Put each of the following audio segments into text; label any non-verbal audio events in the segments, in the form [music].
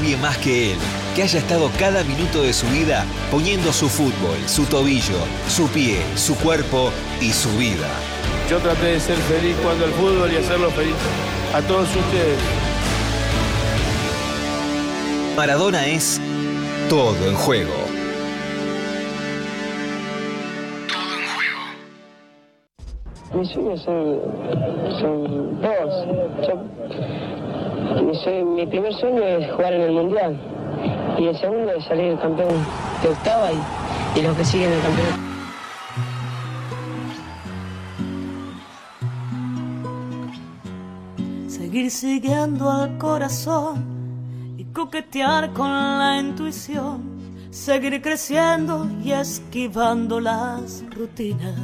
nadie más que él que haya estado cada minuto de su vida poniendo su fútbol, su tobillo, su pie, su cuerpo y su vida. Yo traté de ser feliz cuando el fútbol y hacerlo feliz a todos ustedes. Maradona es todo en juego. Mi sueño son, son dos. Yo- sue- mi primer sueño es jugar en el Mundial. Y el segundo es salir campeón de octava y, y los que siguen el campeonato. Seguir siguiendo al corazón y coquetear con la intuición. Seguir creciendo y esquivando las rutinas.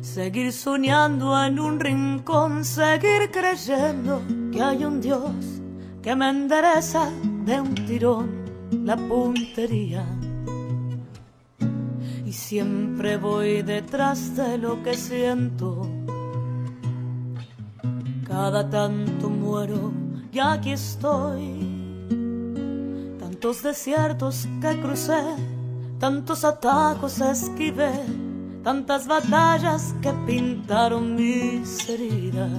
Seguir soñando en un rincón, seguir creyendo que hay un Dios que me endereza de un tirón la puntería. Y siempre voy detrás de lo que siento. Cada tanto muero y aquí estoy. Tantos desiertos que crucé, tantos atajos esquivé, tantas batallas que pintaron mis heridas.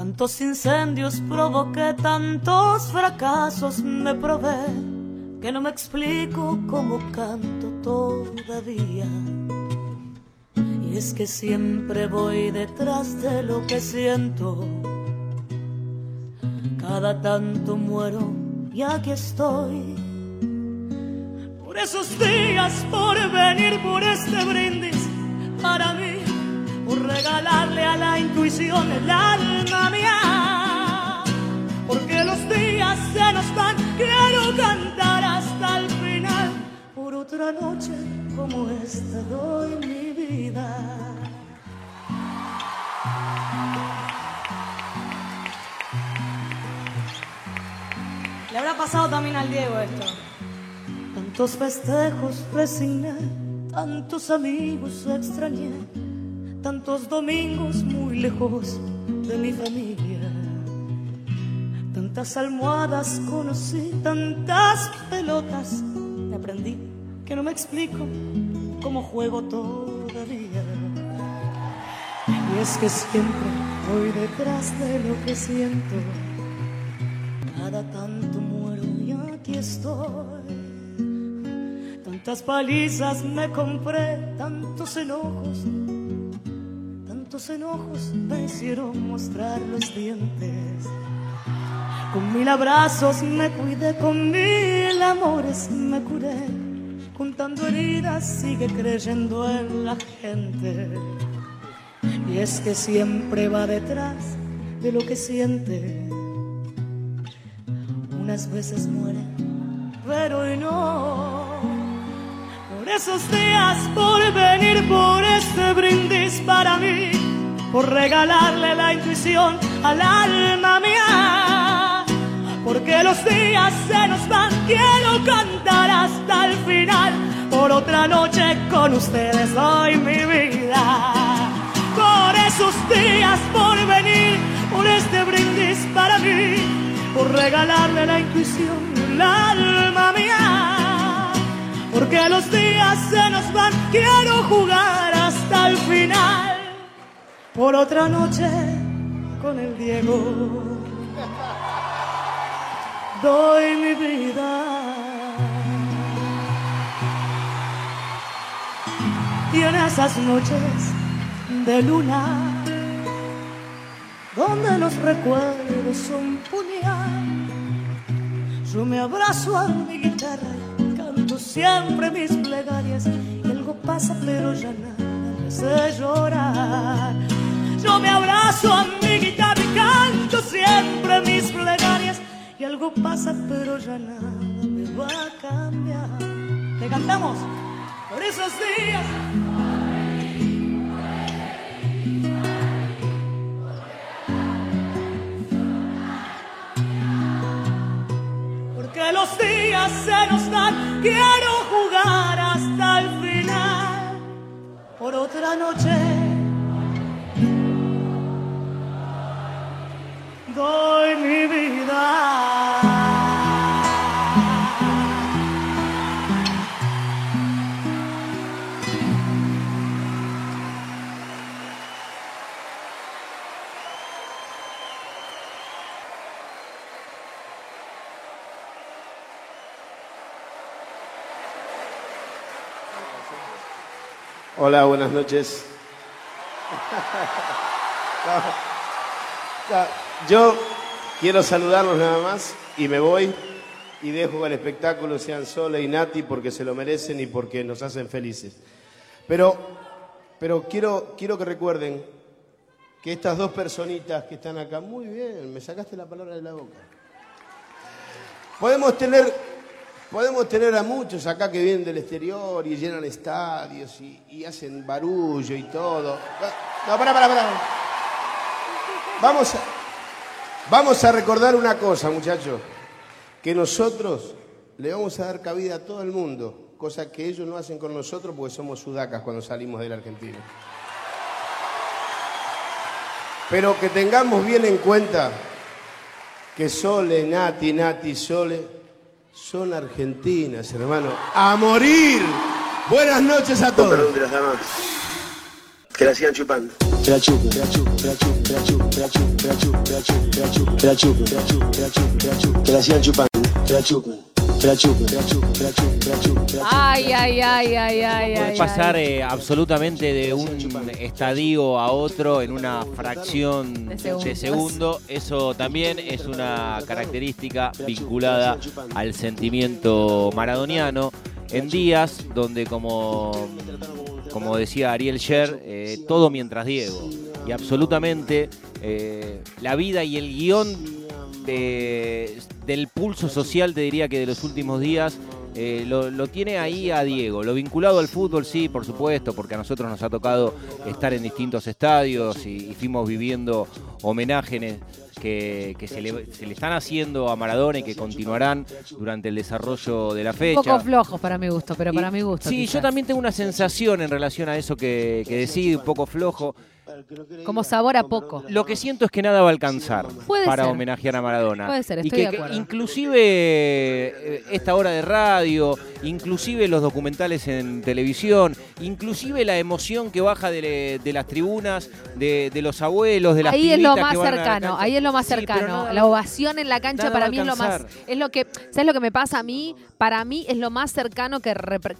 Tantos incendios provoqué, tantos fracasos me probé, que no me explico cómo canto todavía. Y es que siempre voy detrás de lo que siento. Cada tanto muero y aquí estoy. Por esos días, por venir por este brindis, para mí, por regalarle a la intuición el alma mía. Porque los días se nos van, quiero cantar hasta el final. Por otra noche como esta doy mi vida. Le habrá pasado también al Diego esto. Tantos festejos resigné, tantos amigos extrañé, tantos domingos muy lejos de mi familia. Tantas almohadas conocí, tantas pelotas me aprendí que no me explico cómo juego todavía. Y es que siempre voy detrás de lo que siento. Cada tanto muero y aquí estoy. Tantas palizas me compré, tantos enojos, enojos me hicieron mostrar los dientes. Con mil abrazos me cuidé, con mil amores me curé. Contando heridas sigue creyendo en la gente. Y es que siempre va detrás de lo que siente. Unas veces muere, pero no. Esos días, por venir por este brindis para mí, por regalarle la intuición al alma mía. Porque los días se nos van, quiero cantar hasta el final. Por otra noche con ustedes doy mi vida. Por esos días, por venir, por este brindis para mí, por regalarle la intuición al alma mía. Porque los días se nos van, quiero jugar hasta el final. Por otra noche con el Diego doy mi vida. Y en esas noches de luna, donde los recuerdos son puñal, yo me abrazo a mi guitarra siempre mis plegarias. Y algo pasa, pero ya nada me hace llorar. Yo me abrazo a mi guitarra y canto siempre mis plegarias. Y algo pasa, pero ya nada me va a cambiar. ¿Te cantamos? Por esos días. Los días se nos dan, quiero jugar hasta el final. Por otra noche. Doy Hola, buenas noches. [laughs] No, no, Yo quiero saludarlos nada más y me voy y dejo que el espectáculo sean Sole y Nati porque se lo merecen y porque nos hacen felices. Pero, pero quiero, quiero que recuerden que estas dos personitas que están acá, muy bien, me sacaste la palabra de la boca. Podemos tener, podemos tener a muchos acá que vienen del exterior y llenan estadios y, hacen barullo y todo. No, pará, pará, pará. Vamos a, vamos a recordar una cosa, muchachos, que nosotros le vamos a dar cabida a todo el mundo, cosa que ellos no hacen con nosotros porque somos sudacas cuando salimos de la Argentina. Pero que tengamos bien en cuenta que Sole, Nati, Nati, Sole son argentinas, hermano. ¡A morir! Buenas noches a todos. Perdón de las damas. Que la sigan chupando. Que la chupen, que la chupen, que la chupen, que la chupen, que la chupen, que la chupen, que la chupen, que la chupen, que la chupen, que la chupen, que la chupen, que la chupen, que la sigan chupando, que la chupen, Ay, ay, ay, ay, ay, Puede pasar ay. eh, absolutamente de un estadio a otro en una fracción De segundo. Eso también es una característica vinculada al sentimiento maradoniano en días donde, como, como decía Ariel Sher, eh, todo mientras Diego. Y absolutamente eh, la vida y el guion de- del pulso social, te diría que de los últimos días, eh, lo, lo tiene ahí a Diego. Lo vinculado al fútbol, sí, por supuesto, porque a nosotros nos ha tocado estar en distintos estadios y, y fuimos viviendo homenajes que, que se, le, se le están haciendo a Maradona y que continuarán durante el desarrollo de la Un fecha. poco flojos para mi gusto, pero para Y- mi gusto. Sí, yo también tengo una sensación en relación a eso que, que decís, un poco flojo. Como sabor a poco. Lo que siento es que nada va a alcanzar Puede para ser. homenajear a Maradona. Puede ser, y estoy que, de que acuerdo. inclusive eh, esta hora de radio, inclusive los documentales en televisión, inclusive la emoción que baja de, las tribunas, de, de los abuelos, de las Ahí es lo más cercano, ahí es lo más Sí, cercano. nada- la ovación en la cancha para mí es lo más, es lo que, ¿sabes lo que me pasa a mí? Para mí es lo más cercano que,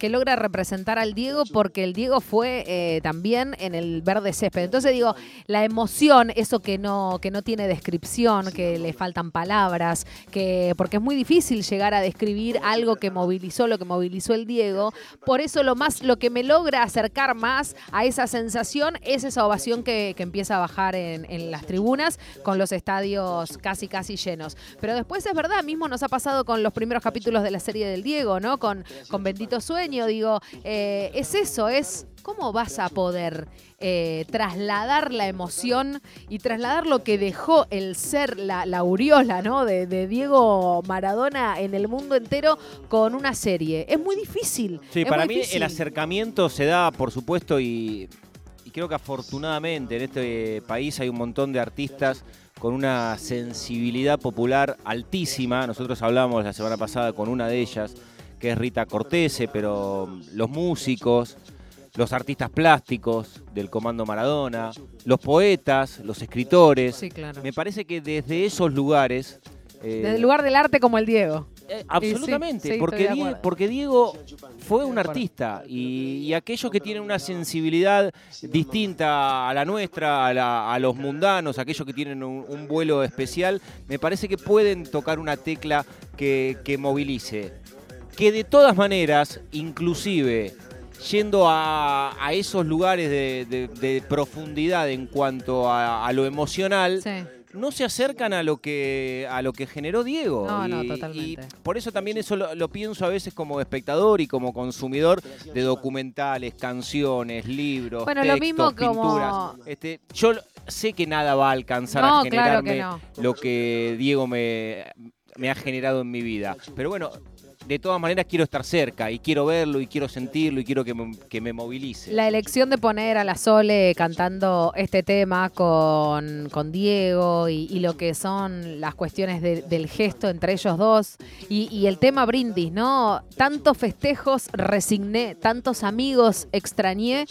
logra representar al Diego porque el Diego fue eh, también en el verde césped. Entonces digo, la emoción, eso que no, que no tiene descripción, que le faltan palabras, que porque es muy difícil llegar a describir algo que movilizó lo que movilizó el Diego. Por eso lo más, lo que me logra acercar más a esa sensación es esa ovación que, que empieza a bajar en, en las tribunas con los estadios casi casi llenos. Pero después es verdad, mismo nos ha pasado con los primeros capítulos de la serie del Diego, ¿no? Con, con Bendito Sueño, digo, eh, es eso, es cómo vas a poder eh, trasladar la emoción y trasladar lo que dejó el ser, la, la aureola, ¿no? De, de Diego Maradona en el mundo entero con una serie. Es muy difícil. Sí, es para mí difícil. el acercamiento se da, por supuesto, y, y creo que afortunadamente en este país hay un montón de artistas con una sensibilidad popular altísima. Nosotros hablamos la semana pasada con una de ellas, que es Rita Cortese, pero los músicos, los artistas plásticos del Comando Maradona, los poetas, los escritores. Sí, claro. Me parece que desde esos lugares... eh, Desde el lugar del arte como el Diego. Eh, absolutamente, sí, porque, de Die- acuerdo. porque Diego fue un artista y, y aquellos que tienen una sensibilidad distinta a la nuestra, a, la- a los mundanos, aquellos que tienen un, un vuelo especial, me parece que pueden tocar una tecla que, que movilice. Que de todas maneras, inclusive yendo a, a esos lugares de, de- de profundidad en cuanto a, a lo emocional, Sí. No se acercan a lo que a lo que generó Diego. No, no, Y- totalmente. Y por eso también eso lo, lo pienso a veces como espectador y como consumidor de documentales, canciones, libros, Bueno, lo textos, mismo como- pinturas. Este, yo lo- sé que nada va a alcanzar No, a claro generarme que no. lo que Diego me, me ha generado en mi vida. Pero bueno, de todas maneras quiero estar cerca y quiero verlo y quiero sentirlo y quiero que me, que me movilice. La elección de poner a la Sole cantando este tema con, con Diego y, lo que son las cuestiones de- del gesto entre ellos dos y el tema brindis, ¿no? Tantos festejos resigné, tantos amigos extrañé,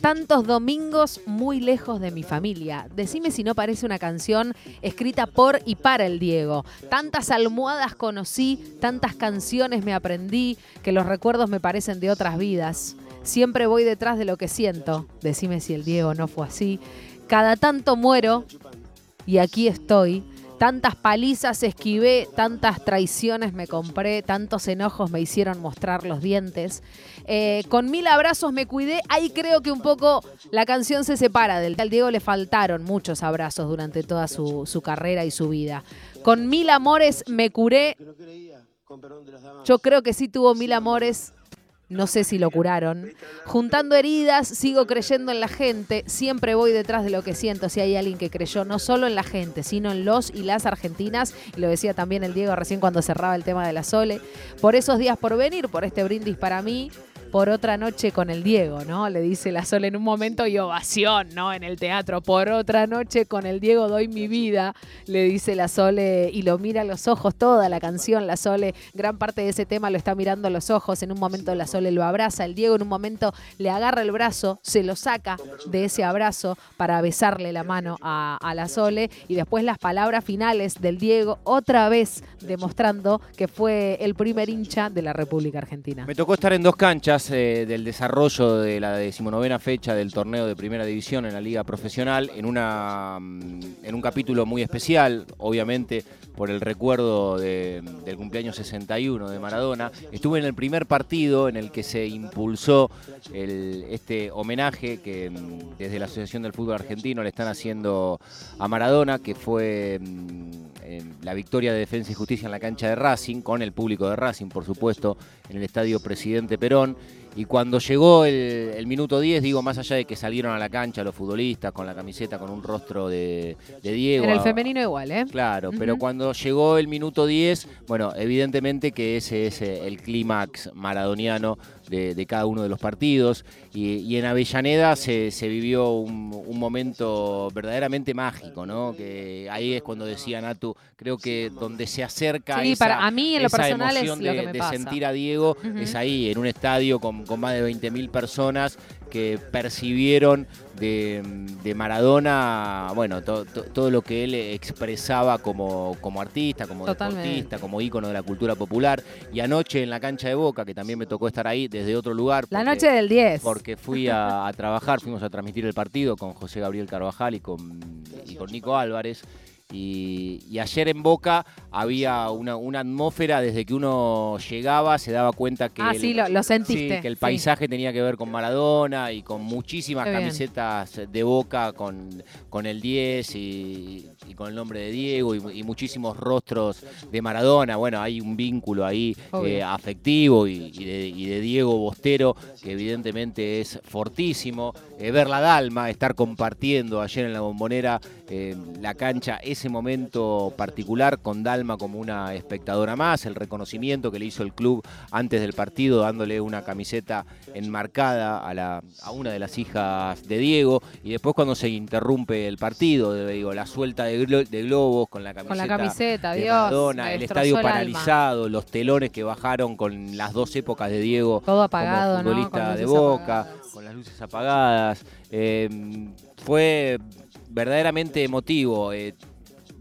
tantos domingos muy lejos de mi familia. Decime si no parece una canción escrita por y para el Diego. Tantas almohadas conocí, tantas canciones me aprendí, que los recuerdos me parecen de otras vidas. Siempre voy detrás de lo que siento. Decime si el Diego no fue así. Cada tanto muero y aquí estoy. Tantas palizas esquivé, tantas traiciones me compré, tantos enojos me hicieron mostrar los dientes. Eh, con mil abrazos me cuidé. Ahí creo que un poco la canción se separa del. Al Diego le faltaron muchos abrazos durante toda su, su carrera y su vida. Con mil amores me curé. Yo creo que sí tuvo mil amores. No sé si lo curaron. Juntando heridas, sigo creyendo en la gente. Siempre voy detrás de lo que siento. Si hay alguien que creyó no solo en la gente, sino en los y las argentinas. Y lo decía también el Diego recién cuando cerraba el tema de la Sole. Por esos días por venir, por este brindis para mí. Por otra noche con el Diego, ¿no? Le dice la Sole en un momento y ovación, ¿no? En el teatro. Por otra noche con el Diego doy mi vida, le dice la Sole y lo mira a los ojos. Toda la canción, la Sole, gran parte de ese tema lo está mirando a los ojos. En un momento la Sole lo abraza. El Diego en un momento le agarra el brazo, se lo saca de ese abrazo para besarle la mano a, a la Sole. Y después las palabras finales del Diego, otra vez demostrando que fue el primer hincha de la República Argentina. Me tocó estar en dos canchas eh, del desarrollo de la decimonovena fecha del torneo de primera división en la liga profesional, en, una, mm, en un capítulo muy especial, obviamente por el recuerdo de- del cumpleaños 61 de Maradona. Estuve en el primer partido en el que se impulsó este homenaje que mm, desde la Asociación del Fútbol Argentino le están haciendo a Maradona, que fue la victoria de Defensa y Justicia en la cancha de Racing, con el público de Racing, por supuesto, en el estadio Presidente Perón. Y cuando llegó el, el minuto 10, digo, más allá de que salieron a la cancha los futbolistas con la camiseta, con un rostro de, de Diego. En el a- femenino igual, ¿eh? Claro, pero cuando llegó el minuto 10, bueno, evidentemente que ese es eh, el clímax maradoniano de, de cada uno de los partidos. Y, y en Avellaneda se, se vivió un, un momento verdaderamente mágico, ¿no? Que ahí es cuando decía Natu, creo que donde se acerca Sí, esa, para- a mí en lo esa personal es emoción lo de, que me de pasa. sentir a Diego, es ahí, en un estadio con, con más de 20.000 personas que percibieron de, de Maradona, bueno, to- to- todo lo que él expresaba como, como artista, como Totalmente. deportista, como ícono de la cultura popular. Y anoche en la cancha de Boca, que también me tocó estar ahí desde otro lugar. La porque- noche del 10. Porque fui a, a trabajar, fuimos a transmitir el partido con José Gabriel Carvajal y con, y con Nico Álvarez. Y, y ayer en Boca había una, una atmósfera desde que uno llegaba, se daba cuenta que, Ah, el, sí, lo, lo sentiste. sí, que el sí. paisaje tenía que ver con Maradona y con muchísimas Qué bien. camisetas de Boca con, con el 10 y, y con el nombre de Diego y, y muchísimos rostros de Maradona. Bueno, hay un vínculo ahí eh, afectivo y, y de, y de Diego Bostero que evidentemente es fortísimo. Eh, ver la Dalma, estar compartiendo ayer en la bombonera eh, la cancha, ese momento particular con Dalma como una espectadora más, el reconocimiento que le hizo el club antes del partido dándole una camiseta enmarcada a, la, a una de las hijas de Diego y después cuando se interrumpe el partido, digo, la suelta de, glo- de globos con la camiseta, Con la camiseta, de Dios. Me el estadio el paralizado, los telones que bajaron con las dos épocas de Diego Todo apagado, como futbolista de Boca, apagadas. con las luces apagadas. Eh, fue verdaderamente emotivo. eh,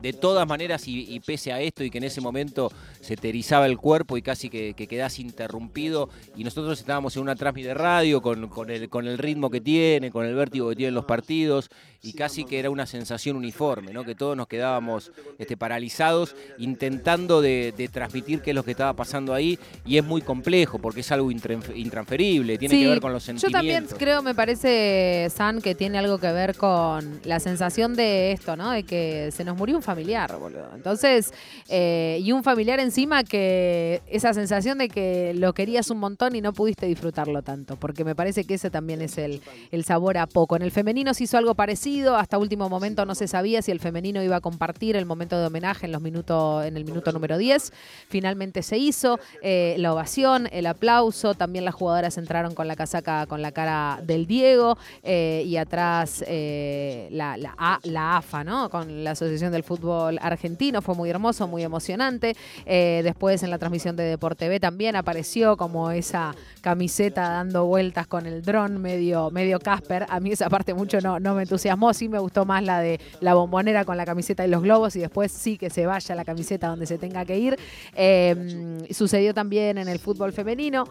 de todas maneras, y, y pese a esto, y que en ese momento se te erizaba el cuerpo y casi que, que quedás interrumpido, y nosotros estábamos en una transmisión de radio con, con el, con el ritmo que tiene, con el vértigo que tienen los partidos, y casi que era una sensación uniforme, ¿no? que todos nos quedábamos este, paralizados intentando de, de transmitir qué es lo que estaba pasando ahí, y es muy complejo porque es algo intran- intransferible, tiene Sí, que ver con los Yo sentimientos. también creo, me parece, San, que tiene algo que ver con la sensación de esto, ¿no? De que se nos murió un familiar, boludo. Entonces, eh, y un familiar encima que esa sensación de que lo querías un montón y no pudiste disfrutarlo tanto, porque me parece que ese también es el, el sabor a poco. En el femenino se hizo algo parecido, hasta último momento no se sabía si el femenino iba a compartir el momento de homenaje en, los minutos, en el minuto número 10. Finalmente se hizo, eh, la ovación, el aplauso, también las jugadoras entraron con la casaca, con la cara del Diego eh, y atrás la, la, la AFA, ¿no? Con la Asociación del Fútbol Argentino, fue muy hermoso, muy emocionante. Eh, después en la transmisión de Deporte B también apareció como esa camiseta dando vueltas con el dron medio, medio Casper. A mí esa parte mucho no, no me entusiasmó, sí me gustó más la de la bombonera con la camiseta y los globos y después sí que se vaya la camiseta donde se tenga que ir. Eh, sucedió también en el fútbol femenino.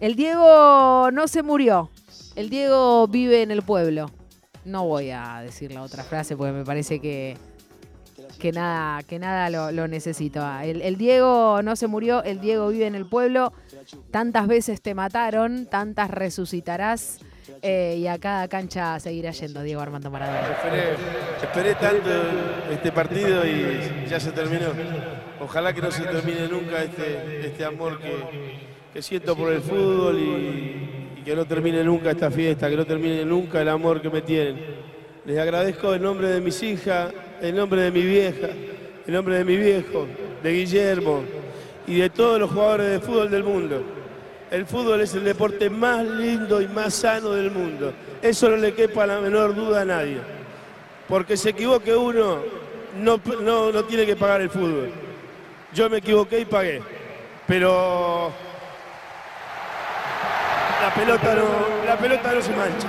El Diego no se murió, el Diego vive en el pueblo. No voy a decir la otra frase porque me parece que, que nada, que nada lo, lo necesito. Ah, El, el Diego no se murió, el Diego vive en el pueblo. Tantas veces te mataron, tantas resucitarás. eh, y a cada cancha seguirá yendo Diego Armando Maradona. Esperé, esperé tanto este partido y ya se terminó. Ojalá que no se termine nunca este, este amor que, que siento por el fútbol y, y que no termine nunca esta fiesta, que no termine nunca el amor que me tienen. Les agradezco en nombre de mis hijas, en nombre de mi vieja, en nombre de mi viejo, de Guillermo y de todos los jugadores de fútbol del mundo. El fútbol es el deporte más lindo y más sano del mundo. Eso no le quepa la menor duda a nadie. Porque se equivoque uno, no, no, no tiene que pagar el fútbol. Yo me equivoqué y pagué. Pero la pelota no, la pelota no se mancha.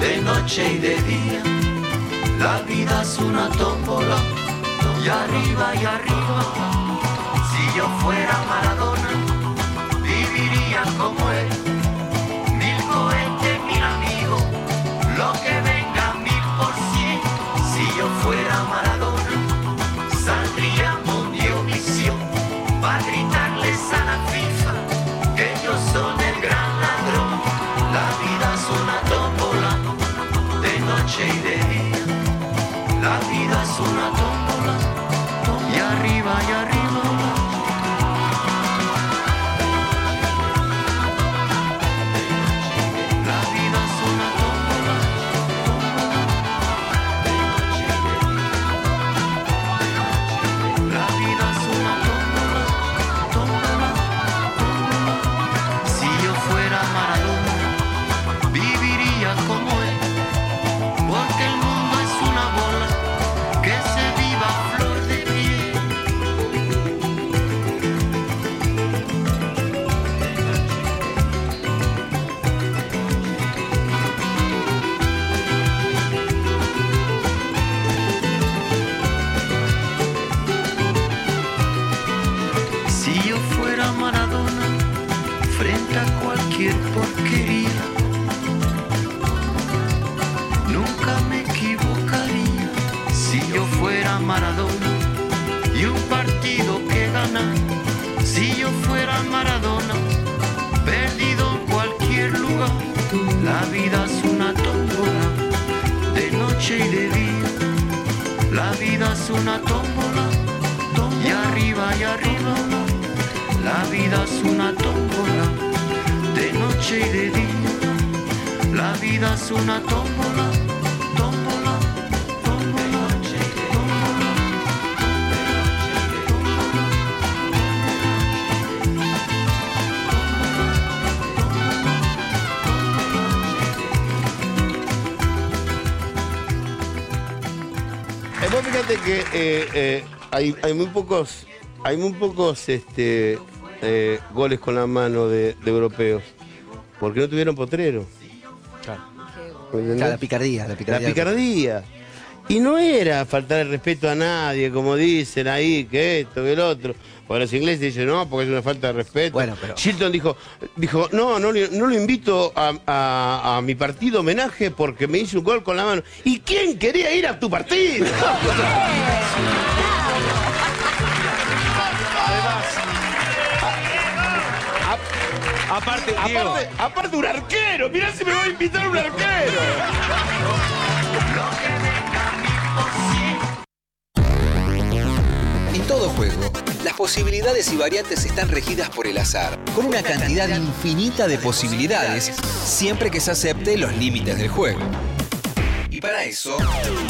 de noche y de día. La vida es una tómbola, y arriba y arriba. Si yo fuera Maradona, viviría como él. Mil cohetes, mil amigos, lo que que eh, eh, hay, hay muy pocos, hay muy pocos este, eh, goles con la mano de, de europeos, porque no tuvieron potrero. ¿Me entendés? Claro, la picardía, la La picardía. Y no era faltar el respeto a nadie, como dicen ahí, que esto, que el otro. Porque los ingleses dicen, no, porque es una falta de respeto. Bueno, pero- Shilton dijo, dijo no, no, no lo invito a, a- a mi partido homenaje porque me hizo un gol con la mano. ¿Y quién quería ir a tu partido? [laughs] Aparte, Diego. aparte, aparte un arquero, mirá si me va a invitar un arquero. [laughs] En todo juego, las posibilidades y variantes están regidas por el azar, con una cantidad infinita de posibilidades, siempre que se acepte los límites del juego. Y para eso,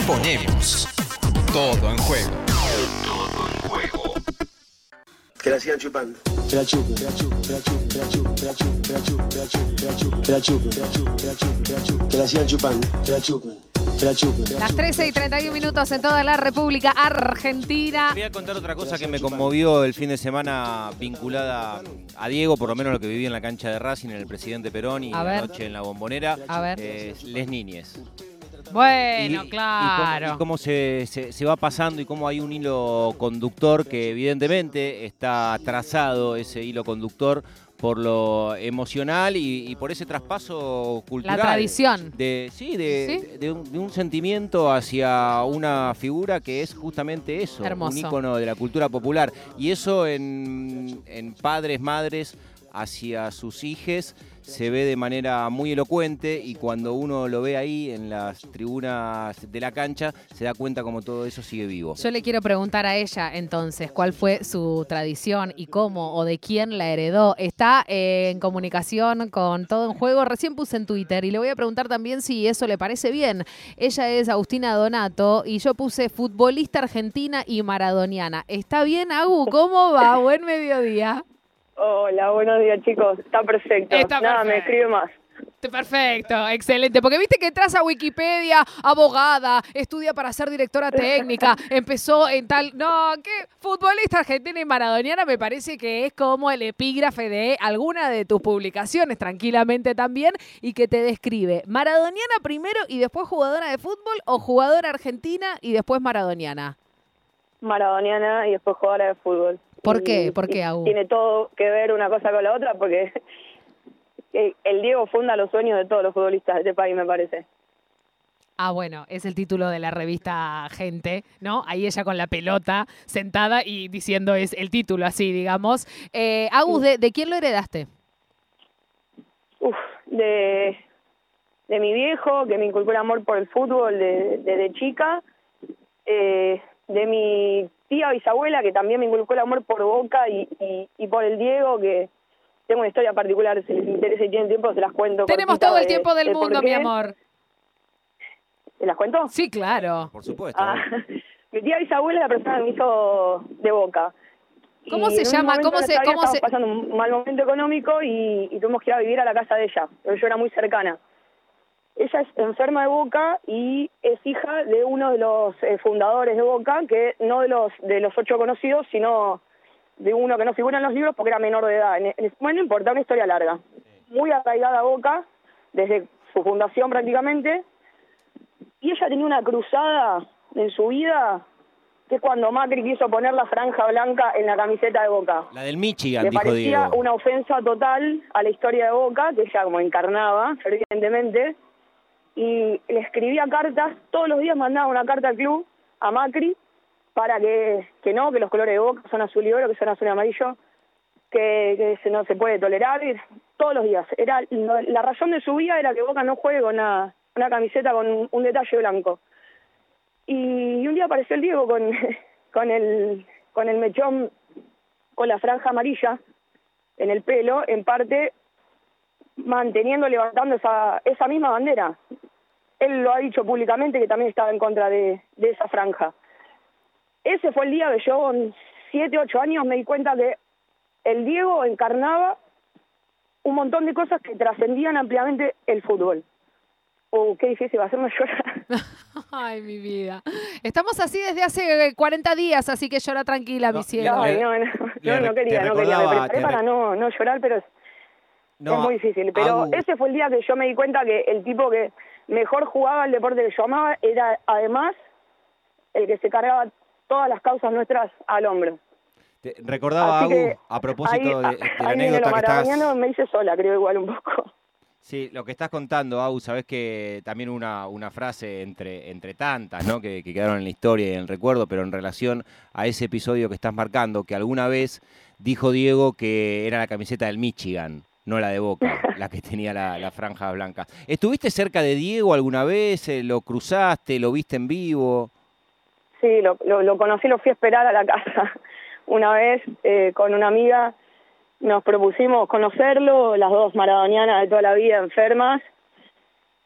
ponemos todo en juego. Que la sigan chupando. Que la chupen, que la chupen, que la chupen, que la chupen, que la chupen, que la chupen, que la chupen, que la chupen, que la chupen, que la chupen, que la chupen, que la chupen, que la sigan chupando, que la chupen, que la chupen, que la Las chupen. 13 y 31 minutos en toda la República Argentina. Voy a contar otra cosa que me conmovió el fin de semana vinculada a Diego, por lo menos lo que viví en la cancha de Racing, en el presidente Perón y A ver. anoche en la bombonera. A ver. eh, les niñes. Bueno, Y- claro. Y cómo, y cómo se, se- se va pasando y cómo hay un hilo conductor que evidentemente está trazado ese hilo conductor por lo emocional y, y por ese traspaso cultural. La tradición. De, sí, de, ¿Sí? de- de un, de un sentimiento hacia una figura que es justamente eso, Hermoso. un ícono de la cultura popular. Y eso en, en padres, madres, hacia sus hijes se ve de manera muy elocuente y cuando uno lo ve ahí en las tribunas de la cancha se da cuenta como todo eso sigue vivo. Yo le quiero preguntar a ella entonces cuál fue su tradición y cómo o de quién la heredó. Está eh, en comunicación con todo en juego. Recién puse en Twitter y le voy a preguntar también si eso le parece bien. Ella es Agustina Donato y yo puse futbolista argentina y maradoniana. ¿Está bien, Agu? ¿Cómo va? Buen mediodía. Hola, buenos días chicos. Está perfecto. Está Nada, me escribe más. Perfecto, excelente. Porque viste que entras a Wikipedia, abogada, estudia para ser directora técnica, [laughs] empezó en tal. No, que futbolista argentina y maradoniana me parece que es como el epígrafe de alguna de tus publicaciones, tranquilamente también, y que te describe maradoniana primero y después jugadora de fútbol o jugadora argentina y después maradoniana. Maradoniana y después jugadora de fútbol. ¿Por qué? ¿Por qué, Agu? Tiene todo que ver una cosa con la otra porque [laughs] el Diego funda los sueños de todos los futbolistas de este país, me parece. Ah, bueno, es el título de la revista Gente, ¿no? Ahí ella con la pelota sentada y diciendo es el título así, digamos. Eh, Agus, ¿de, de quién lo heredaste? Uf, de, de mi viejo, que me inculcó el amor por el fútbol de- desde chica. Eh, de mi tía bisabuela, que también me inculcó el amor por Boca y, y, y por el Diego, que tengo una historia particular, si les interesa y tienen tiempo, se las cuento. Tenemos todo el de- tiempo del de mundo, mi amor. ¿Se las cuento? Sí, claro. Por supuesto. Ah, [laughs] mi tía bisabuela es la persona que me hizo de Boca. ¿Cómo Y se llama? ¿Cómo se- cómo pasando un mal momento económico y, y tuvimos que ir a vivir a la casa de ella. Pero yo era muy cercana. Ella es enferma de Boca y es hija de uno de los eh, fundadores de Boca, que no de los de los ocho conocidos, sino de uno que no figura en los libros porque era menor de edad. En, en- bueno, no importa, una historia larga. Muy arraigada a Boca, desde su fundación prácticamente, y ella tenía una cruzada en su vida que es cuando Macri quiso poner la franja blanca en la camiseta de Boca. La del Michigan, Me dijo parecía Diego. una ofensa total a la historia de Boca, que ella como encarnaba fervientemente, y le escribía cartas, todos los días mandaba una carta al club, a Macri, para que, que no, que los colores de Boca son azul y oro, que son azul y amarillo, que, que se- no se puede tolerar, y todos los días. Era La razón de su vida era que Boca no juegue con una, camiseta con un, detalle blanco. Y un día apareció el Diego con, [laughs] con, el, con el mechón, con la franja amarilla en el pelo, en parte manteniendo, levantando esa, esa misma bandera. Él lo ha dicho públicamente que también estaba en contra de, de esa franja. Ese fue el día que yo, con siete, ocho años, me di cuenta que el Diego encarnaba un montón de cosas que trascendían ampliamente el fútbol. Oh, qué difícil va a hacerme llorar. [laughs] Ay, mi vida. Estamos así desde hace 40 días, así que llora tranquila, mi cielo. No, no, le no, no re- quería, no quería. Me preparé para no, no llorar, pero es, No, es muy difícil. Pero ese fue el día que yo me di cuenta que el tipo que mejor jugaba el deporte que yo amaba era además el que se cargaba todas las causas nuestras al hombro. te recordaba, Agu, que a propósito ahí, de, de la anécdota que estás... me hice sola, creo igual un poco. Sí, lo que estás contando, Agu, sabes que también una, una frase entre, entre tantas, ¿no? Que, que quedaron en la historia y en el recuerdo, pero en relación a ese episodio que estás marcando, que alguna vez dijo Diego que era la camiseta del Michigan, no la de Boca, [laughs] la que tenía la, la franja blanca. ¿Estuviste cerca de Diego alguna vez? Eh, ¿Lo cruzaste? ¿Lo viste en vivo? Sí, lo, lo, lo conocí, lo fui a esperar a la casa [laughs] una vez eh, con una amiga. Nos propusimos conocerlo, las dos maradonianas de toda la vida enfermas.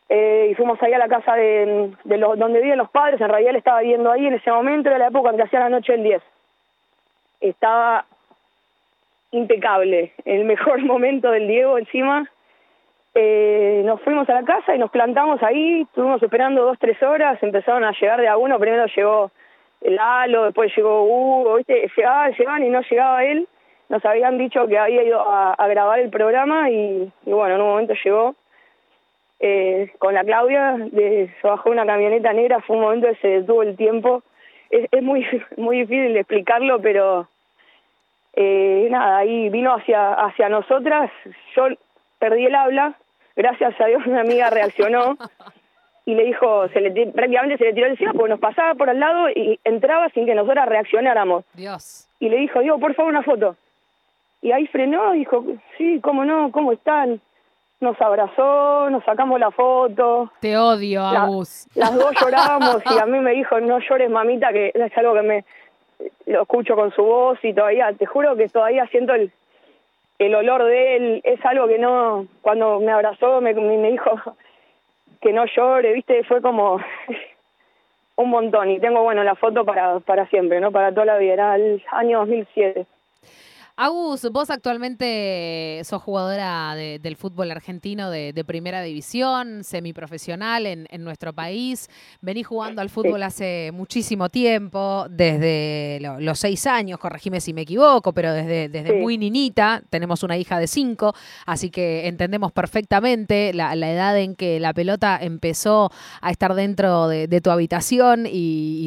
Eh, y fuimos ahí a la casa de, de los, donde viven los padres. En realidad él estaba viviendo ahí en ese momento, era la época en que hacía la noche del 10. Estaba impecable, el mejor [laughs] momento del Diego encima. Eh, nos fuimos a la casa y nos plantamos ahí, estuvimos esperando dos, tres horas, empezaron a llegar de a uno, primero llegó Lalo, después llegó Hugo, ¿viste? Llegaban, y no llegaba él, nos habían dicho que había ido a, grabar el programa y, bueno, en un momento llegó eh, con la Claudia, de, se bajó una camioneta negra, fue un momento que se detuvo el tiempo, es, es muy, [laughs] muy difícil explicarlo, pero eh, nada, ahí vino hacia, hacia nosotras, yo perdí el habla, gracias a Dios [laughs] una amiga reaccionó y le dijo, se le, ti- prácticamente se le tiró encima porque nos pasaba por al lado y entraba sin que nosotras reaccionáramos. Dios. Y le dijo, Diego, por favor, una foto. Y ahí frenó, dijo, sí, cómo no, cómo están. Nos abrazó, nos sacamos la foto. Te odio, La- Agus. Las dos llorábamos y a mí [laughs] me dijo, no llores, mamita, que es algo que me lo escucho con su voz y todavía, te juro que todavía siento el, el olor de él. Es algo que no, cuando me abrazó, me, me dijo que no llore, viste, fue como [laughs] un montón. Y tengo, bueno, la foto para, para siempre, ¿no? Para toda la vida, era el año 2007. Agus, vos actualmente sos jugadora de- del fútbol argentino de, de primera división, semiprofesional en, en nuestro país. Venís jugando al fútbol hace muchísimo tiempo, desde lo- los seis años, corregime si me equivoco, pero desde, desde Sí. muy niñita. Tenemos una hija de cinco, así que entendemos perfectamente la, la edad en que la pelota empezó a estar dentro de, de tu habitación y,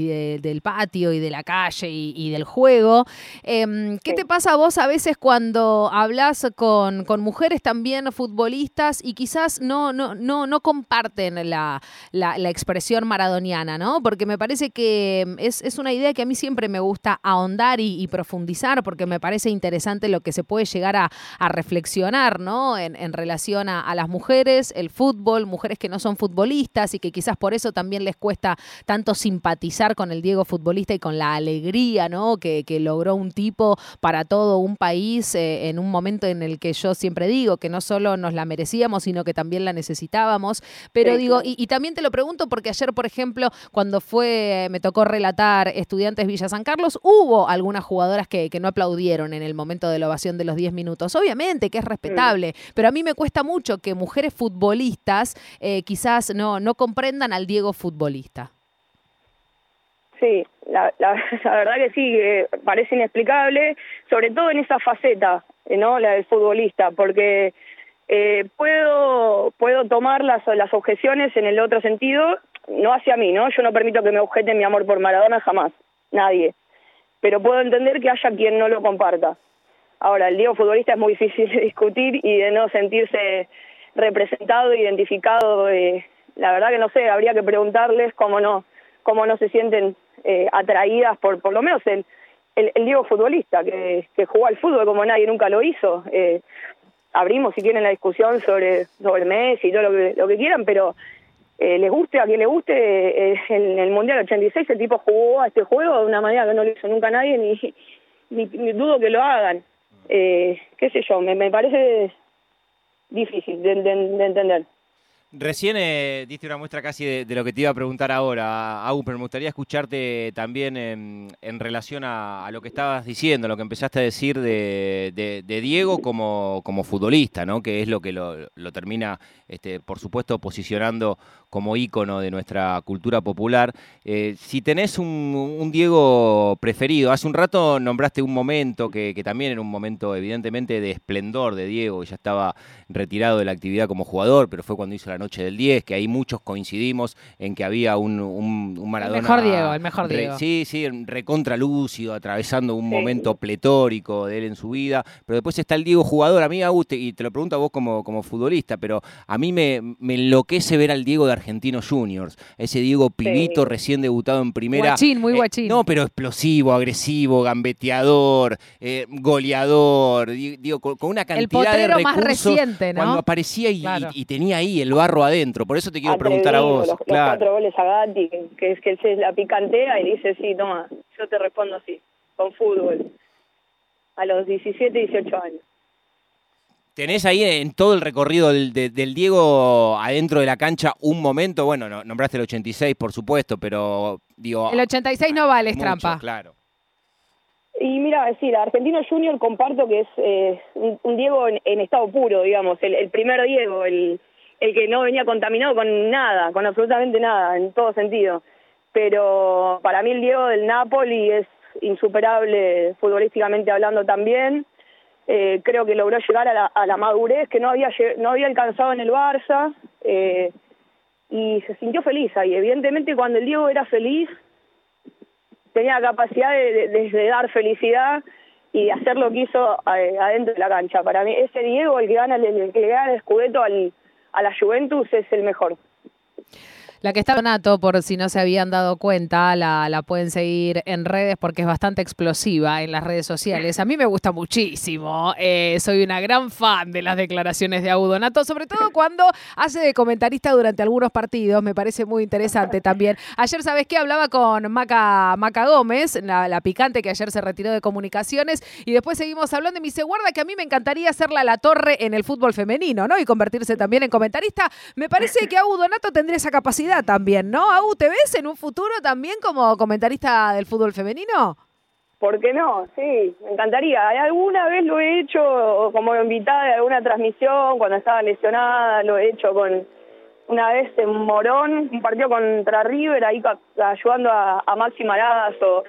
y de- del patio y de la calle y, y del juego. Em, ¿Qué Sí. te pasa a vos a veces cuando hablas con, con mujeres también futbolistas y quizás no, no, no, no comparten la, la- expresión maradoniana, ¿no? Porque me parece que em, es, es una idea que a mí siempre me gusta ahondar y, y profundizar porque me parece interesante lo que se puede llegar a, a reflexionar, ¿no? En, en relación a, a las mujeres, el fútbol, mujeres que no son futbolistas y que quizás por eso también les cuesta tanto simpatizar con el Diego futbolista y con la alegría, ¿no? Que, que logró un tipo para todo un país eh, en un momento en el que yo siempre digo que no solo nos la merecíamos, sino que también la necesitábamos. Pero Sí, digo, y, y también te lo pregunto porque ayer, por ejemplo, cuando fue, me tocó relatar Estudiantes Villa San Carlos, hubo algunas jugadoras que, que no aplaudieron en el momento de la ovación de los 10 minutos. Obviamente que es respetable, pero a mí me cuesta mucho que mujeres futbolistas eh, quizás no, no comprendan al Diego futbolista. Sí, la, la, [laughs] la verdad que sí, que parece inexplicable, sobre todo en esa faceta, eh, ¿no? La del futbolista, porque eh, puedo puedo tomar las, las objeciones en el otro sentido, no hacia mí, ¿no? Yo no permito que me objeten mi amor por Maradona jamás, nadie. Pero puedo entender que haya quien no lo comparta. Ahora, el Diego futbolista es muy difícil de discutir y de no sentirse representado, identificado. eh, la verdad que no sé, habría que preguntarles cómo no, cómo no se sienten eh, atraídas por, por lo menos el, el, el Diego futbolista, que, que jugó al fútbol como nadie nunca lo hizo. Eh, abrimos si quieren la discusión sobre, sobre Messi y todo lo que, lo que quieran, pero eh, les guste a quien le guste, eh, en el Mundial 86 el tipo jugó a este juego de una manera que no lo hizo nunca nadie, ni, ni, ni dudo que lo hagan. Eh, qué sé yo, me, me parece difícil de, de- de entender. Recién eh, diste una muestra casi de, lo que te iba a preguntar ahora, Agus, pero me gustaría escucharte también en, relación a, lo que estabas diciendo, lo que empezaste a decir de, de- de Diego como, como futbolista, ¿no? que es lo que lo, lo termina, este, por supuesto, posicionando como ícono de nuestra cultura popular. Eh, si tenés un, un Diego preferido, hace un rato nombraste un momento que, que también era un momento evidentemente de esplendor de Diego, que ya estaba retirado de la actividad como jugador, pero fue cuando hizo la noche del 10, que ahí muchos coincidimos en que había un, un, un Maradona. mejor Diego, el mejor re- Diego. sí, sí, recontra lúcido, atravesando un momento pletórico de él en su vida. Pero después está el Diego jugador. A mí, Agus, te- y te lo pregunto a vos como, como futbolista, pero a mí me, me enloquece ver al Diego de Argentinos Juniors. Ese Diego pibito recién debutado en primera. Guachín, muy Eh, guachín. no, pero explosivo, agresivo, gambeteador, eh, goleador, di- digo, con, con una cantidad de potrero más recursos reciente, ¿no? cuando aparecía y, Claro. y- y tenía ahí el barro adentro. Por eso te quiero preguntar a Atrevido, vos. Los, los claro. cuatro goles a Gatti, que, que es que él se la picantea y dice, sí, toma, yo te respondo así, con fútbol. A los 17, 18 años. ¿Tenés ahí en todo el recorrido del, de- del Diego adentro de la cancha un momento? Bueno, no- nombraste el 86, por supuesto, pero digo. El 86 no vale, es mucho, trampa. Claro. Y mira, sí, la Argentino Junior comparto que es eh, un, un Diego en, en estado puro, digamos, el, el primer Diego, el, el que no venía contaminado con nada, con absolutamente nada, en todo sentido. Pero para mí el Diego del Napoli es insuperable futbolísticamente hablando también. Eh, creo que logró llegar a la, a la madurez que no había no había alcanzado en el Barça eh, y se sintió feliz ahí. Evidentemente cuando el Diego era feliz tenía la capacidad de, dar felicidad y hacer lo que hizo eh, adentro de la cancha. Para mí ese Diego, el que gana el, el que gana el Scudetto al, a la Juventus es el mejor. La que está Donato, por si no se habían dado cuenta, la, pueden seguir en redes porque es bastante explosiva en las redes sociales. A mí me gusta muchísimo. eh, soy una gran fan de las declaraciones de Agu Donato, sobre todo cuando hace de comentarista durante algunos partidos. Me parece muy interesante también. Ayer, ¿sabes qué? Hablaba con Maca, Maca Gómez, la, la picante que ayer se retiró de comunicaciones, y después seguimos hablando y me dice, guarda que a mí me encantaría hacerla la torre en el fútbol femenino, ¿no? Y convertirse también en comentarista. Me parece que Agu Donato tendría esa capacidad también, ¿no? Agu, ¿te ves en un futuro también como comentarista del fútbol femenino? ¿Por qué no? Sí, me encantaría. Alguna vez lo he hecho como invitada de alguna transmisión, cuando estaba lesionada, lo he hecho con una vez en Morón, un partido contra River, ahí ayudando a, a Maxi Marazzo.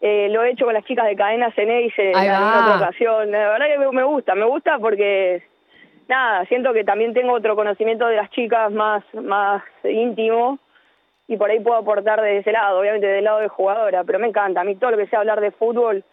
Eh, lo he hecho con las chicas de Cadena Ceneice en alguna otra ocasión. La verdad que me gusta, me gusta porque, nada, siento que también tengo otro conocimiento de las chicas más, más íntimo y por ahí puedo aportar de ese lado, obviamente del lado de jugadora, pero me encanta. A mí todo lo que sea hablar de fútbol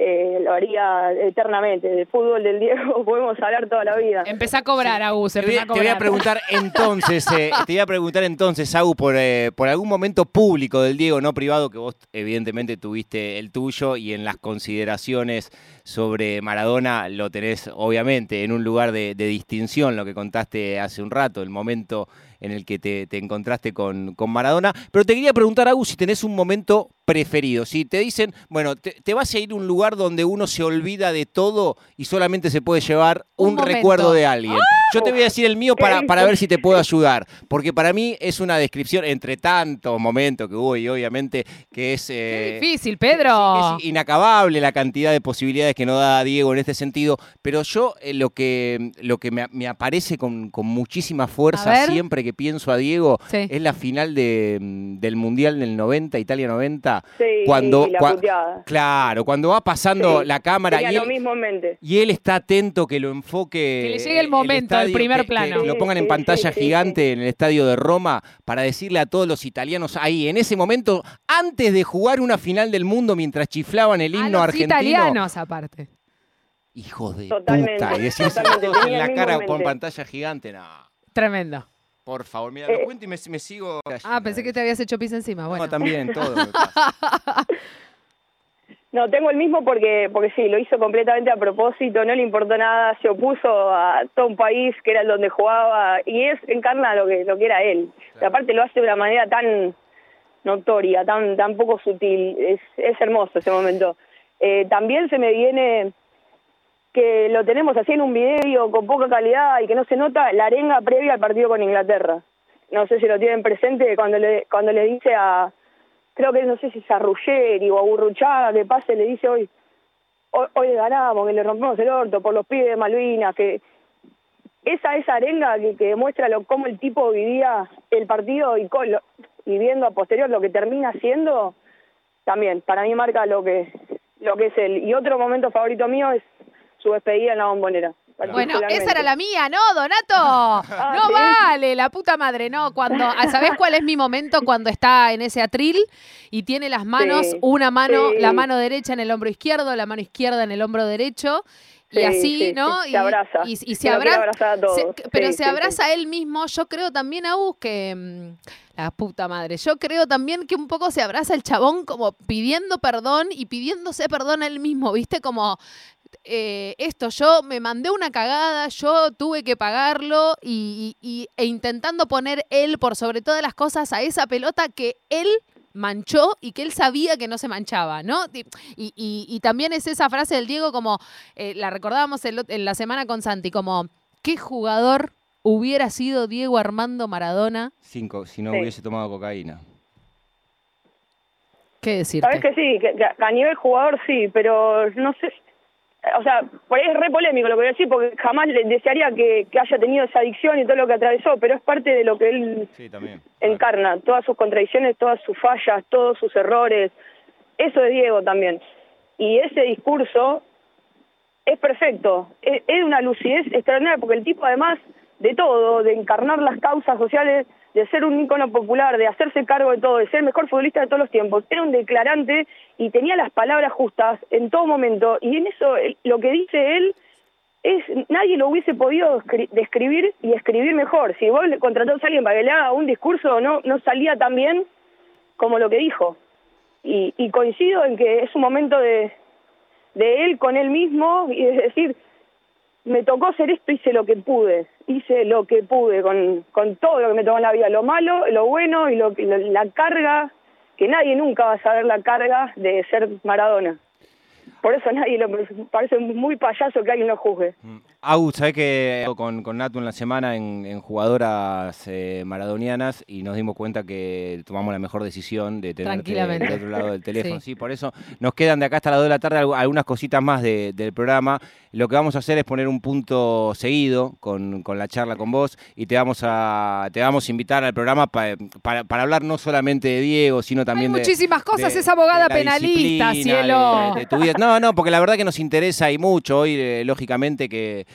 eh, lo haría eternamente. De fútbol del Diego [laughs] podemos hablar toda la vida. Empecé a cobrar, Agus, Te te voy a cobrar. preguntar entonces, eh, [laughs] te voy a preguntar entonces, Agu, por, eh, por algún momento público del Diego, no privado, que vos evidentemente tuviste el tuyo y en las consideraciones sobre Maradona lo tenés obviamente en un lugar de, de distinción, lo que contaste hace un rato, el momento en el que te, te encontraste con, con Maradona. Pero te quería preguntar, Agu, si tenés un momento preferido. Si te dicen, bueno, te, te vas a ir a un lugar donde uno se olvida de todo y solamente se puede llevar Un recuerdo de alguien. Yo te voy a decir el mío para, para ver si te puedo [laughs] ayudar, porque para mí es una descripción, entre tantos momentos que hubo y obviamente que es... Qué eh, difícil, que- Pedro. que es inacabable la cantidad de posibilidades que nos da Diego en este sentido, pero yo eh, lo que, lo que me, me aparece con, con muchísima A fuerza siempre que pienso a Diego Sí. es la final de, mm, del Mundial del 90, Italia 90, Sí, cuando... y la cua- puteada. claro, cuando va pasando Sí, la cámara y él, mismo en mente. y él está atento que lo enfoque. Que le llegue el momento, el estadio, primer que- que plano. lo Sí, pongan en sí, pantalla sí, sí, gigante en el estadio de Roma para decirle a todos los italianos ahí, en ese momento, antes de jugar una final del mundo, mientras chiflaban el A himno los argentino. italianos, aparte. Hijos de Totalmente, puta. Y tenía en la cara por pantalla gigante. No, Tremendo. por favor, mira, Eh, lo cuento y me, me sigo. Ah, pensé que te habías hecho pis encima. No, Bueno. también, todo. me pasa. [laughs] No, tengo el mismo porque porque sí, lo hizo completamente a propósito, no le importó nada, se opuso a todo un país que era el donde jugaba y es encarna lo que lo que era él. Y aparte lo hace de una manera tan notoria, tan tan poco sutil, es es hermoso ese momento. Eh, también se me viene que lo tenemos así en un video con poca calidad y que no se nota la arenga previa al partido con Inglaterra. No sé si lo tienen presente cuando le cuando le dice a creo que no sé si es a Ruggeri o a Burruchaga que pase le dice hoy hoy, hoy le ganamos, que le rompemos el orto por los pibes de Malvinas, que esa esa arenga que, que demuestra lo, cómo el tipo vivía el partido y, con y viendo a posterior lo que termina siendo, también para mí marca lo que lo que es él. Y otro momento favorito mío es su despedida en la bombonera. Bueno, esa era la mía, ¿no, Donato? [laughs] no ¿sí? vale, la puta madre, no. Cuando, ah, ¿sabés cuál es mi momento cuando está en ese atril y tiene las manos, Sí, una mano, sí. la mano derecha en el hombro izquierdo, la mano izquierda en el hombro derecho? Y Sí, así, sí, ¿no? sí, y, se abraza. Y, y se abraza. a todos. se- pero Sí, se sí, abraza a él mismo. Yo creo también, Agus, que. La puta madre. Yo creo también que un poco se abraza el chabón como pidiendo perdón y pidiéndose perdón a él mismo, ¿viste? Como eh, esto, yo me mandé una cagada, yo tuve que pagarlo y, e intentando poner él por sobre todas las cosas a esa pelota que él manchó y que él sabía que no se manchaba, ¿no? Y, también es esa frase del Diego como, eh, la recordábamos en la semana con Santi, como, ¿qué jugador hubiera sido Diego Armando Maradona? Cinco, si no Sí. hubiese tomado cocaína. ¿Qué decirte? Sabes que sí, que, que a nivel jugador sí, pero no sé. O sea, por ahí es re polémico lo que voy a decir, porque jamás le desearía que, que haya tenido esa adicción y todo lo que atravesó, pero es parte de lo que él Sí, también. encarna, todas sus contradicciones, todas sus fallas, todos sus errores. Eso es Diego también. Y ese discurso es perfecto, es, es una lucidez extraordinaria, porque el tipo además de todo, de encarnar las causas sociales, de ser un ícono popular, de hacerse cargo de todo, de ser el mejor futbolista de todos los tiempos, era un declarante y tenía las palabras justas en todo momento, y en eso lo que dice él es nadie lo hubiese podido escri- describir y escribir mejor. Si vos le contratás a alguien para que le haga un discurso, no, no salía tan bien como lo que dijo. Y, y coincido en que es un momento de, de él con él mismo y es decir, me tocó hacer esto, hice lo que pude, hice lo que pude con, con todo lo que me tocó en la vida, lo malo, lo bueno y lo, lo- la carga, que nadie nunca va a saber la carga de ser Maradona. Por eso nadie lo parece muy payaso que alguien lo juzgue. Agus, ¿sabés que con, con Natu en la semana en, en jugadoras eh, maradonianas y nos dimos cuenta que tomamos la mejor decisión de tenerte del otro lado del [laughs] teléfono? Sí. Sí. por eso nos quedan de acá hasta las 2 de la tarde algu- algunas cositas más de- del programa. Lo que vamos a hacer es poner un punto seguido con, con la charla con vos y te vamos a, te vamos a invitar al programa pa- para, para hablar no solamente de Diego, sino también de... muchísimas cosas, de- es abogada penalista, cielo. No, no, porque la verdad que nos interesa y mucho hoy, eh, lógicamente, que,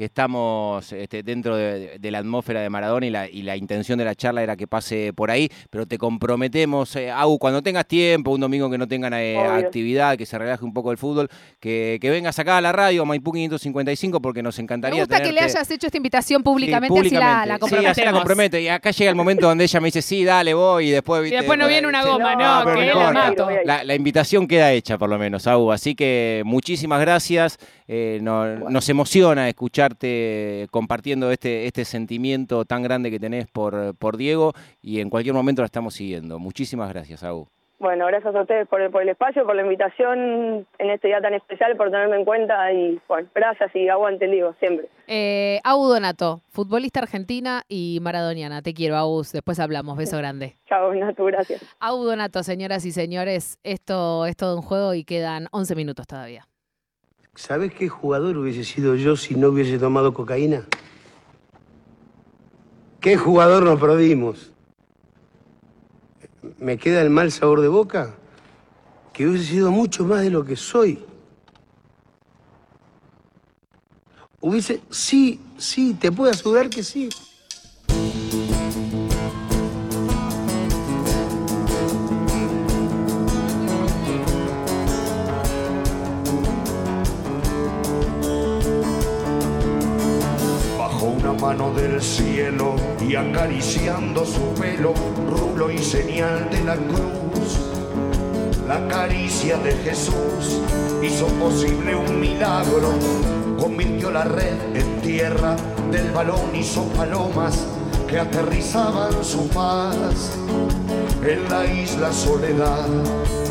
que estamos este, dentro de, de la atmósfera de Maradona y la, y la intención de la charla era que pase por ahí, pero te comprometemos, eh, cuando tengas tiempo, un domingo que no tengan eh, actividad, que se relaje un poco el fútbol, que, que vengas acá a la radio, a Maipú 555, porque nos Me encantaría gusta que le hayas hecho esta invitación Sí, públicamente, así la, la Sí, así la compromete. Y acá llega el momento donde ella me dice, sí, dale, voy, y después... y ¿viste? después no viene una sí. goma, No, que no la mato. La, la invitación queda hecha, por lo menos, Au. Así que muchísimas gracias. Eh, no- Nos emociona escucharte compartiendo este, este sentimiento tan grande que tenés por, por Diego y en cualquier momento la estamos siguiendo. Muchísimas gracias, Au. Bueno, gracias a ustedes por el, por el espacio, por la invitación en este día tan especial, por tenerme en cuenta y bueno, gracias y aguante el Diego, siempre. Eh, Au Donato, futbolista argentina y maradoniana. Te quiero, Aus. Después hablamos. Beso grande. [laughs] Chao, Natu, gracias. Au Donato, señoras y señores, esto es todo un juego y quedan 11 minutos todavía. ¿Sabes qué jugador hubiese sido yo si no hubiese tomado cocaína? ¿Qué jugador nos perdimos? Me queda el mal sabor de boca que hubiese sido mucho más de lo que soy. Hubiese, sí, sí, te puedo asegurar que sí. Mano del cielo y acariciando su pelo, rulo y señal de la cruz. La caricia de Jesús hizo posible un milagro, convirtió la red en tierra, del balón hizo palomas que aterrizaban su paz en la isla Soledad,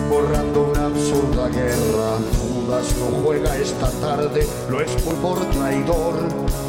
borrando una absurda guerra. Judas no juega esta tarde, lo expulsó por traidor.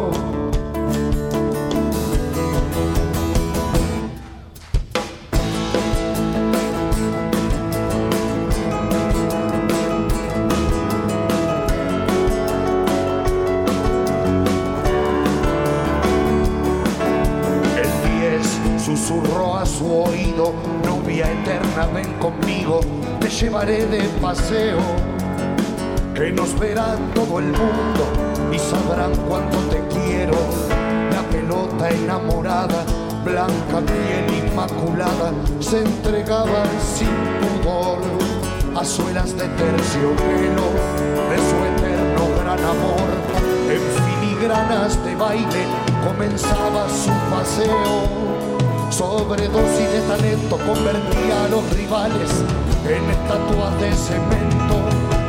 Su oído, novia eterna, ven conmigo, te llevaré de paseo, que nos verá todo el mundo y sabrán cuánto te quiero. La pelota enamorada, blanca piel inmaculada, se entregaba sin pudor a suelas de terciopelo de su eterno gran amor. En filigranas de baile comenzaba su paseo. Sobredosis de talento convertía a los rivales en estatuas de cemento.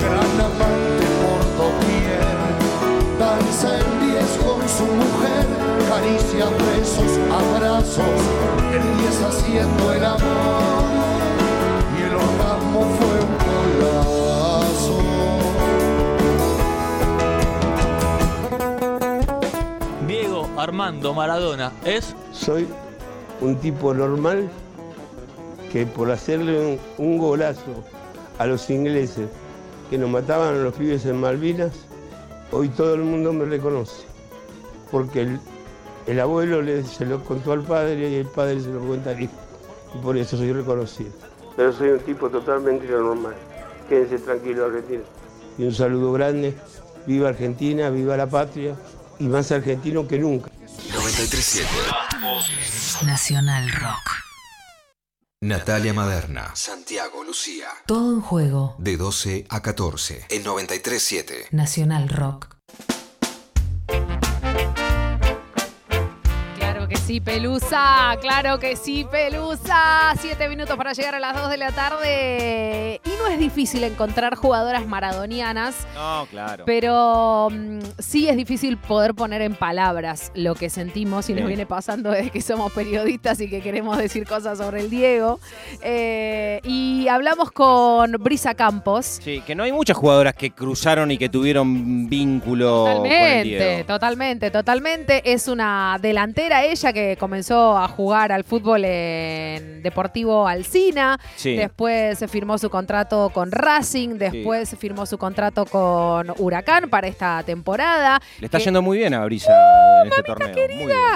Gran amante por doquier. Danza en diez con su mujer. Caricia, besos, abrazos. El diez haciendo el amor. Y el orgasmo fue un golazo. Diego Armando Maradona es Soy un tipo normal que por hacerle un, golazo a los ingleses que nos mataban a los pibes en Malvinas, hoy todo el mundo me reconoce. Porque el, el abuelo se lo contó al padre y el padre se lo cuenta al hijo. Y por eso soy reconocido. Pero soy un tipo totalmente normal. Quédense tranquilos, Argentina. Y un saludo grande. Viva Argentina, viva la patria. Y más argentino que nunca. 937 Nacional Rock. Natalia Maderna, Santiago Lucía. Todo en juego. De 12 a 14 en 937. Nacional Rock. Claro que sí, Pelusa. Claro que sí, Pelusa. Siete minutos para llegar a las 2 de la tarde. Y no es difícil encontrar jugadoras maradonianas. No, claro. Pero mm, sí es difícil poder poner en palabras lo que sentimos y nos Sí. viene pasando desde que somos periodistas y que queremos decir cosas sobre el Diego. Eh, y hablamos con Brisa Campos. Sí, que no hay muchas jugadoras que cruzaron y que tuvieron vínculo con el Totalmente, Diego. totalmente, totalmente. Es una delantera ella que comenzó a jugar al fútbol en Deportivo Alcina. Sí. Después se firmó su contrato con Racing. Después firmó su contrato con Huracán para esta temporada. Le está Que- yendo muy bien a Brisa en este torneo.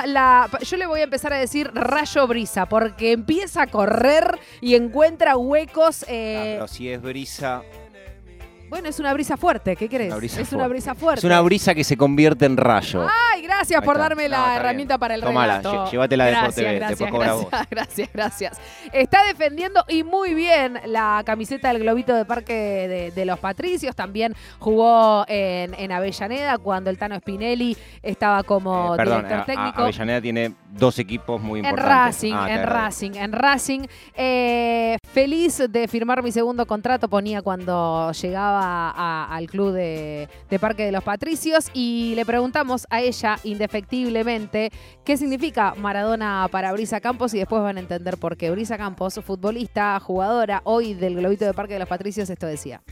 La- yo le voy a empezar a decir rayo brisa, porque empieza a correr y encuentra huecos. eh, Pero si es Brisa, bueno, es una brisa fuerte, ¿qué crees? Es una brisa fuerte. es una brisa que se convierte en rayo. Ay, gracias por darme No, la está herramienta bien. para el Tomala, relato. lle- llévatela de gracias, Deporte B, gracias, después cobra vos. gracias, gracias. Está defendiendo y muy bien la camiseta del globito de Parque de, de los Patricios. También jugó en, en Avellaneda cuando el Tano Spinelli estaba como Eh, perdón, director a- a- técnico. Avellaneda tiene dos equipos muy En importantes. Racing, Ah, en Racing, en Racing. Eh, feliz de firmar mi segundo contrato, ponía cuando llegaba al club de, Parque de los Patricios y le preguntamos a ella indefectiblemente qué significa Maradona para Brisa Campos y después van a entender por qué. Brisa Campos, futbolista, jugadora hoy del Globito de Parque de los Patricios, esto decía.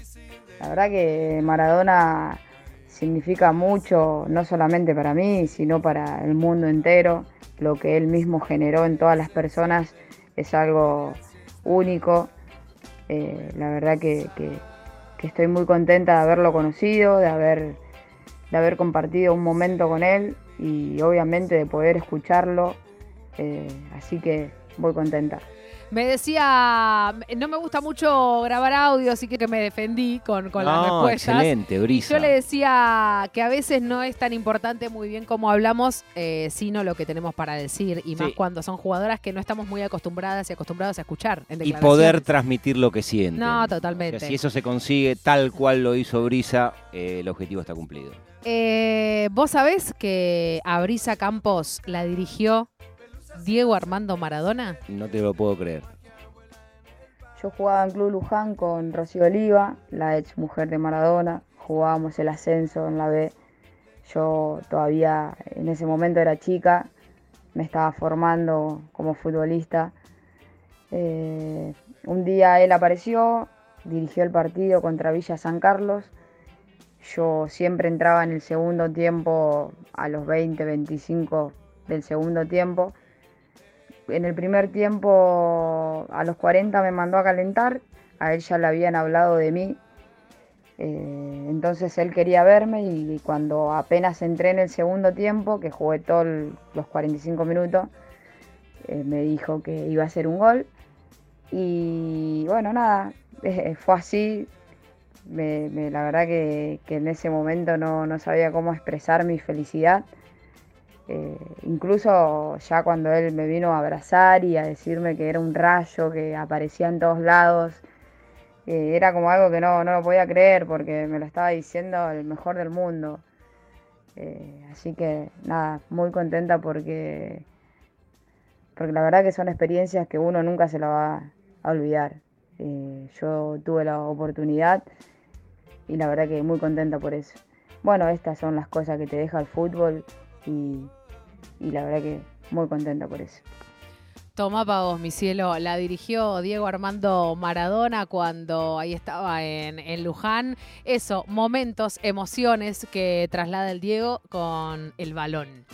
La verdad que Maradona significa mucho, no solamente para mí, sino para el mundo entero. Lo que él mismo generó en todas las personas es algo único. Eh, la verdad que- estoy muy contenta de haberlo conocido, de haber, de haber compartido un momento con él y obviamente de poder escucharlo. Eh, así que muy contenta. Me decía, no me gusta mucho grabar audio, así que me defendí con, con las No, respuestas. excelente, Y Brisa. yo le decía que a veces no es tan importante muy bien cómo hablamos, eh, sino lo que tenemos para decir. Y más Sí. cuando son jugadoras que no estamos muy acostumbradas y acostumbrados a escuchar en Y poder transmitir lo que sienten. No, O sea, totalmente. si eso se consigue tal cual lo hizo Brisa, eh, el objetivo está cumplido. Eh, Vos sabés que a Brisa Campos la dirigió Diego Armando Maradona. No te lo puedo creer. Yo jugaba en Club Luján con Rocío Oliva, la ex mujer de Maradona. Jugábamos el ascenso en la B. Yo todavía en ese momento era chica, me estaba formando como futbolista. Eh, un día él apareció, dirigió el partido contra Villa San Carlos. Yo siempre entraba en el segundo tiempo a los 20, 25 del segundo tiempo. En el primer tiempo, a los 40 me mandó a calentar. A él ya le habían hablado de mí. Eh, entonces él quería verme y cuando apenas entré en el segundo tiempo, que jugué todos los 45 minutos, eh, me dijo que iba a hacer un gol. Y bueno, nada, [laughs] eh, fue así. La verdad que, en ese momento no sabía cómo expresar mi felicidad. Eh, incluso ya cuando él me vino a abrazar y a decirme que era un rayo que aparecía en todos lados, eh, era como algo que no, no lo podía creer porque me lo estaba diciendo el mejor del mundo. Eh, así que nada, muy contenta porque, porque la verdad que son experiencias que uno nunca se la va a olvidar. Yo tuve la oportunidad y la verdad que muy contenta por eso. Bueno, estas son las cosas que te deja el fútbol y, la verdad que muy contenta por eso. Toma pa' vos, mi cielo. La dirigió Diego Armando Maradona cuando ahí estaba en, en Luján. Eso, momentos, emociones que traslada el Diego con el balón.